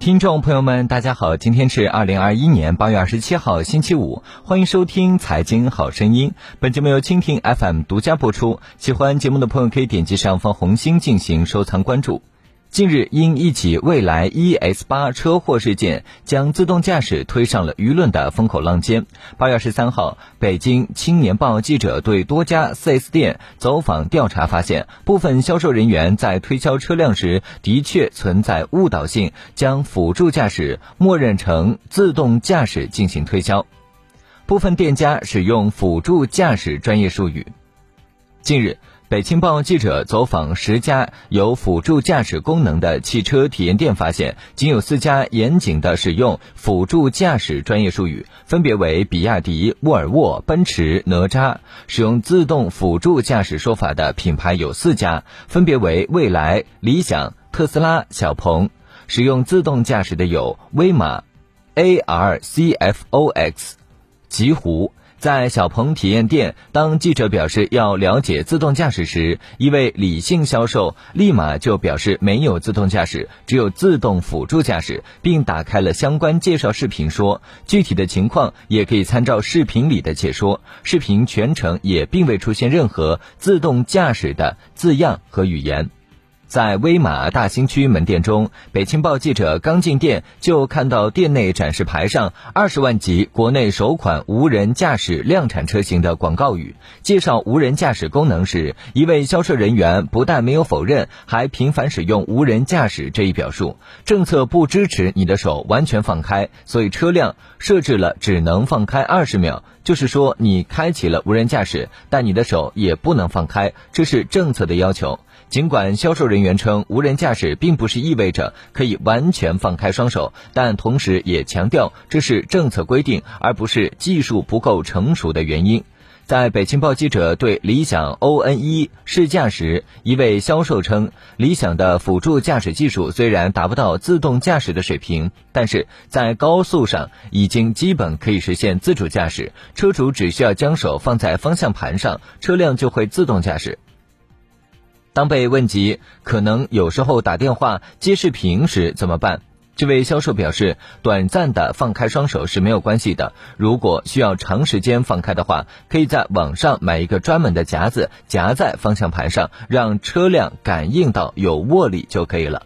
听众朋友们，大家好，今天是二零二一年八月二十七号，星期五，欢迎收听《财经好声音》。本节目由蜻蜓 FM 独家播出。喜欢节目的朋友可以点击上方红心进行收藏关注。近日，因一起蔚来 ES 八车祸事件，将自动驾驶推上了舆论的风口浪尖。八月十三号，北京青年报记者对多家 4S 店走访调查发现，部分销售人员在推销车辆时的确存在误导性，将辅助驾驶默认成自动驾驶进行推销。部分店家使用辅助驾驶专业术语。近日。北青报记者走访十家有辅助驾驶功能的汽车体验店，发现仅有四家严谨的使用辅助驾驶专业术语，分别为比亚迪、沃尔沃、奔驰、哪吒。使用自动辅助驾驶说法的品牌有四家，分别为蔚来、理想、特斯拉、小鹏。使用自动驾驶的有威马、ARCFOX、极狐。在小鹏体验店，当记者表示要了解自动驾驶时，一位理性销售立马就表示没有自动驾驶，只有自动辅助驾驶，并打开了相关介绍视频，说具体的情况也可以参照视频里的解说。视频全程也并未出现任何自动驾驶的字样和语言。在威马大兴区门店中，北青报记者刚进店就看到店内展示牌上“二十万级国内首款无人驾驶量产车型”的广告语。介绍无人驾驶功能时，一位销售人员不但没有否认，还频繁使用“无人驾驶”这一表述。政策不支持你的手完全放开，所以车辆设置了只能放开二十秒，就是说你开启了无人驾驶，但你的手也不能放开，这是政策的要求。尽管销售人员称无人驾驶并不是意味着可以完全放开双手，但同时也强调这是政策规定，而不是技术不够成熟的原因。在北京报记者对理想 ON 一试驾时，一位销售称，理想的辅助驾驶技术虽然达不到自动驾驶的水平，但是在高速上已经基本可以实现自主驾驶，车主只需要将手放在方向盘上，车辆就会自动驾驶。当被问及可能有时候打电话接视频时怎么办，这位销售表示，短暂的放开双手是没有关系的。如果需要长时间放开的话，可以在网上买一个专门的夹子，夹在方向盘上，让车辆感应到有握力就可以了。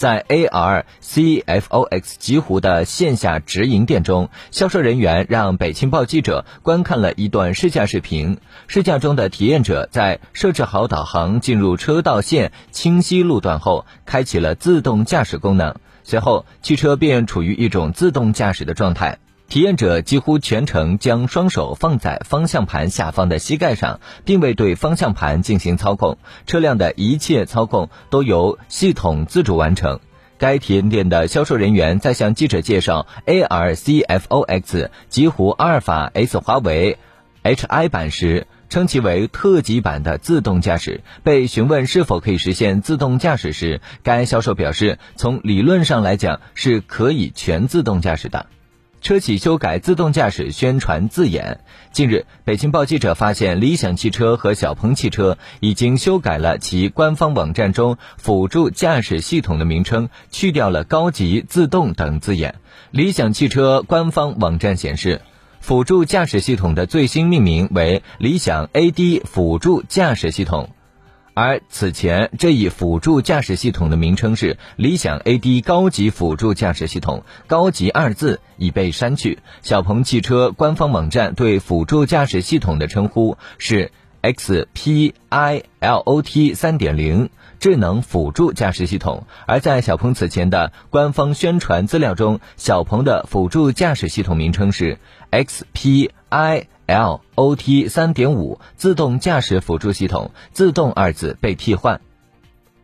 在 ARCFOX 极狐的线下直营店中，销售人员让北青报记者观看了一段试驾视频。试驾中的体验者在设置好导航、进入车道线清晰路段后，开启了自动驾驶功能，随后汽车便处于一种自动驾驶的状态。体验者几乎全程将双手放在方向盘下方的膝盖上，并未对方向盘进行操控，车辆的一切操控都由系统自主完成。该体验店的销售人员在向记者介绍 ARCFOX 极狐阿尔法 S 华为 HI 版时，称其为特级版的自动驾驶。被询问是否可以实现自动驾驶时，该销售表示，从理论上来讲是可以全自动驾驶的。车企修改自动驾驶宣传字眼。近日，北京报记者发现，理想汽车和小鹏汽车已经修改了其官方网站中辅助驾驶系统的名称，去掉了“高级”“自动”等字眼。理想汽车官方网站显示，辅助驾驶系统的最新命名为“理想 AD 辅助驾驶系统”。而此前这一辅助驾驶系统的名称是理想 AD 高级辅助驾驶系统，高级二字已被删去。小鹏汽车官方网站对辅助驾驶系统的称呼是 XPILOT 3.0智能辅助驾驶系统，而在小鹏此前的官方宣传资料中，小鹏的辅助驾驶系统名称是 XPI。L O T 三点五自动驾驶辅助系统，自动二字被替换。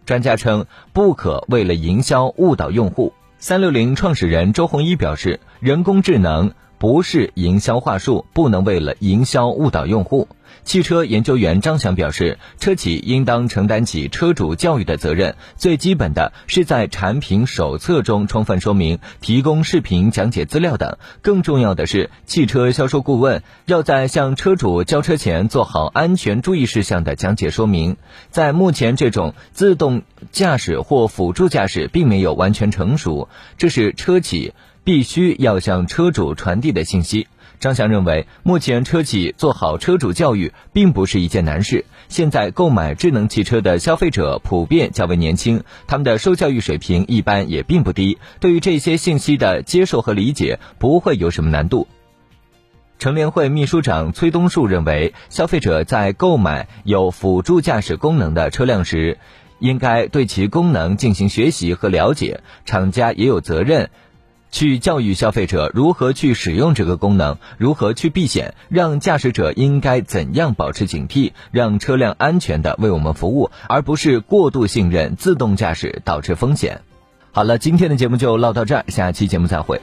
专家称，不可为了营销误导用户。三六零创始人周鸿祎表示，人工智能不是营销话术，不能为了营销误导用户。汽车研究员张翔表示，车企应当承担起车主教育的责任，最基本的是在产品手册中充分说明，提供视频讲解资料等。更重要的是，汽车销售顾问要在向车主交车前做好安全注意事项的讲解说明。在目前这种自动驾驶或辅助驾驶并没有完全成熟，这是车企必须要向车主传递的信息。张翔认为，目前车企做好车主教育并不是一件难事。现在购买智能汽车的消费者普遍较为年轻，他们的受教育水平一般也并不低，对于这些信息的接受和理解不会有什么难度。乘联会秘书长崔东树认为，消费者在购买有辅助驾驶功能的车辆时，应该对其功能进行学习和了解，厂家也有责任。去教育消费者如何去使用这个功能，如何去避险，让驾驶者应该怎样保持警惕，让车辆安全的为我们服务，而不是过度信任自动驾驶导致风险。好了，今天的节目就唠到这儿，下期节目再会。